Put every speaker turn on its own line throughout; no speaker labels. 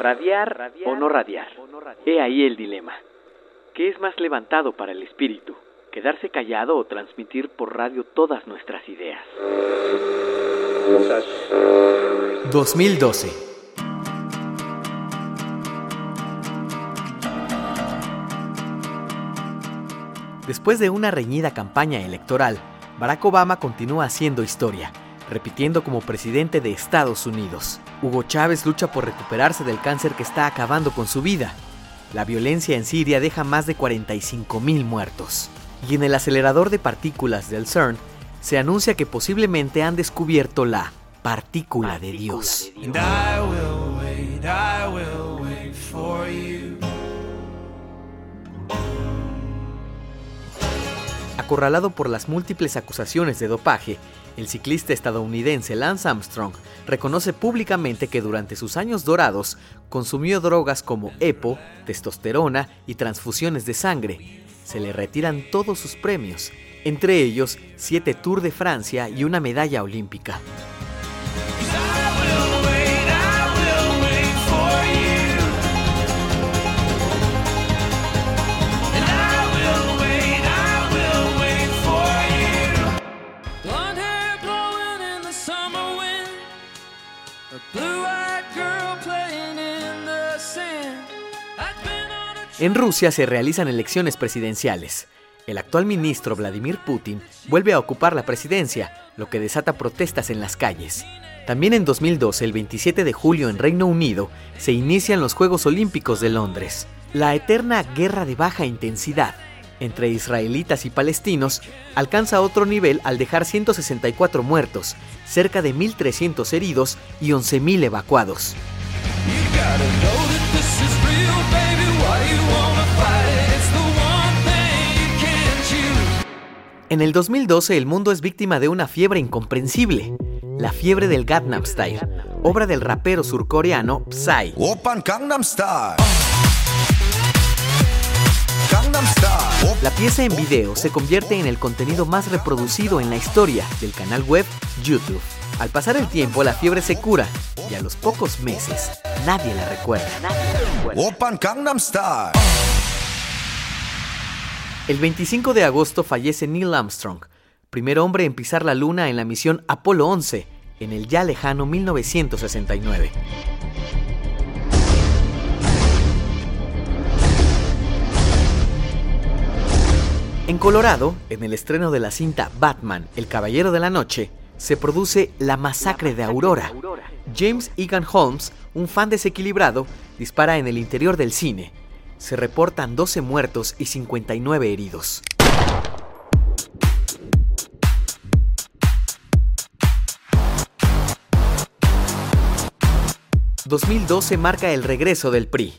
Radiar o no radiar. He ahí el dilema. ¿Qué es más levantado para el espíritu? ¿Quedarse callado o transmitir por radio todas nuestras ideas?
2012. Después de una reñida campaña electoral, Barack Obama continúa haciendo historia, repitiendo como presidente de Estados Unidos. Hugo Chávez lucha por recuperarse del cáncer que está acabando con su vida. La violencia en Siria deja más de 45.000 muertos. Y en el acelerador de partículas del CERN se anuncia que posiblemente han descubierto la partícula de Dios. Acorralado por las múltiples acusaciones de dopaje, el ciclista estadounidense Lance Armstrong reconoce públicamente que durante sus años dorados consumió drogas como EPO, testosterona y transfusiones de sangre. Se le retiran todos sus premios, entre ellos siete Tours de Francia y una medalla olímpica. En Rusia se realizan elecciones presidenciales. El actual ministro Vladimir Putin vuelve a ocupar la presidencia, lo que desata protestas en las calles. También en 2012, el 27 de julio en Reino Unido, se inician los Juegos Olímpicos de Londres. La eterna guerra de baja intensidad entre israelitas y palestinos alcanza otro nivel al dejar 164 muertos, cerca de 1.300 heridos y 11.000 evacuados. En el 2012 el mundo es víctima de una fiebre incomprensible, la fiebre del Gangnam Style, obra del rapero surcoreano Psy. La pieza en video se convierte en el contenido más reproducido en la historia del canal web YouTube. Al pasar el tiempo, la fiebre se cura y a los pocos meses nadie la recuerda. El 25 de agosto fallece Neil Armstrong, primer hombre en pisar la luna en la misión Apolo 11 en el ya lejano 1969. En Colorado, en el estreno de la cinta Batman, El Caballero de la Noche, se produce La Masacre de Aurora. James Egan Holmes, un fan desequilibrado, dispara en el interior del cine. Se reportan 12 muertos y 59 heridos. ...2012 marca el regreso del PRI.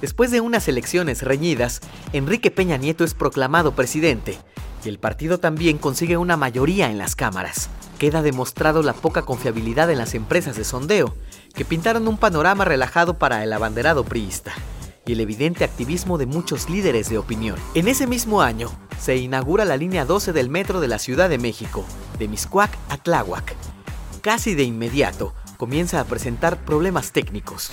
Después de unas elecciones reñidas, Enrique Peña Nieto es proclamado presidente y el partido también consigue una mayoría en las cámaras. Queda demostrado la poca confiabilidad en las empresas de sondeo, que pintaron un panorama relajado para el abanderado priista, y el evidente activismo de muchos líderes de opinión. En ese mismo año, se inaugura la línea 12 del metro de la Ciudad de México, de Miscuac a Tláhuac. Casi de inmediato, comienza a presentar problemas técnicos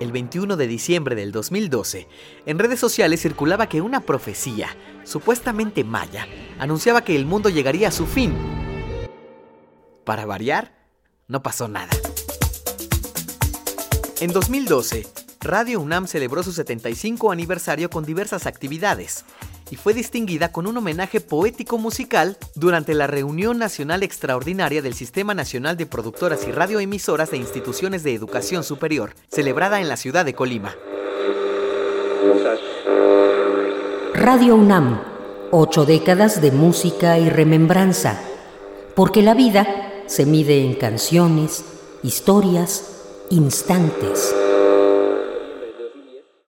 el 21 de diciembre del 2012, en redes sociales circulaba que una profecía, supuestamente maya, anunciaba que el mundo llegaría a su fin. Para variar, no pasó nada. En 2012, Radio UNAM celebró su 75 aniversario con diversas actividades, y fue distinguida con un homenaje poético musical durante la reunión nacional extraordinaria del Sistema Nacional de Productoras y Radioemisoras de Instituciones de Educación Superior, celebrada en la ciudad de Colima.
Radio UNAM, ocho décadas de música y remembranza, porque la vida se mide en canciones, historias instantes,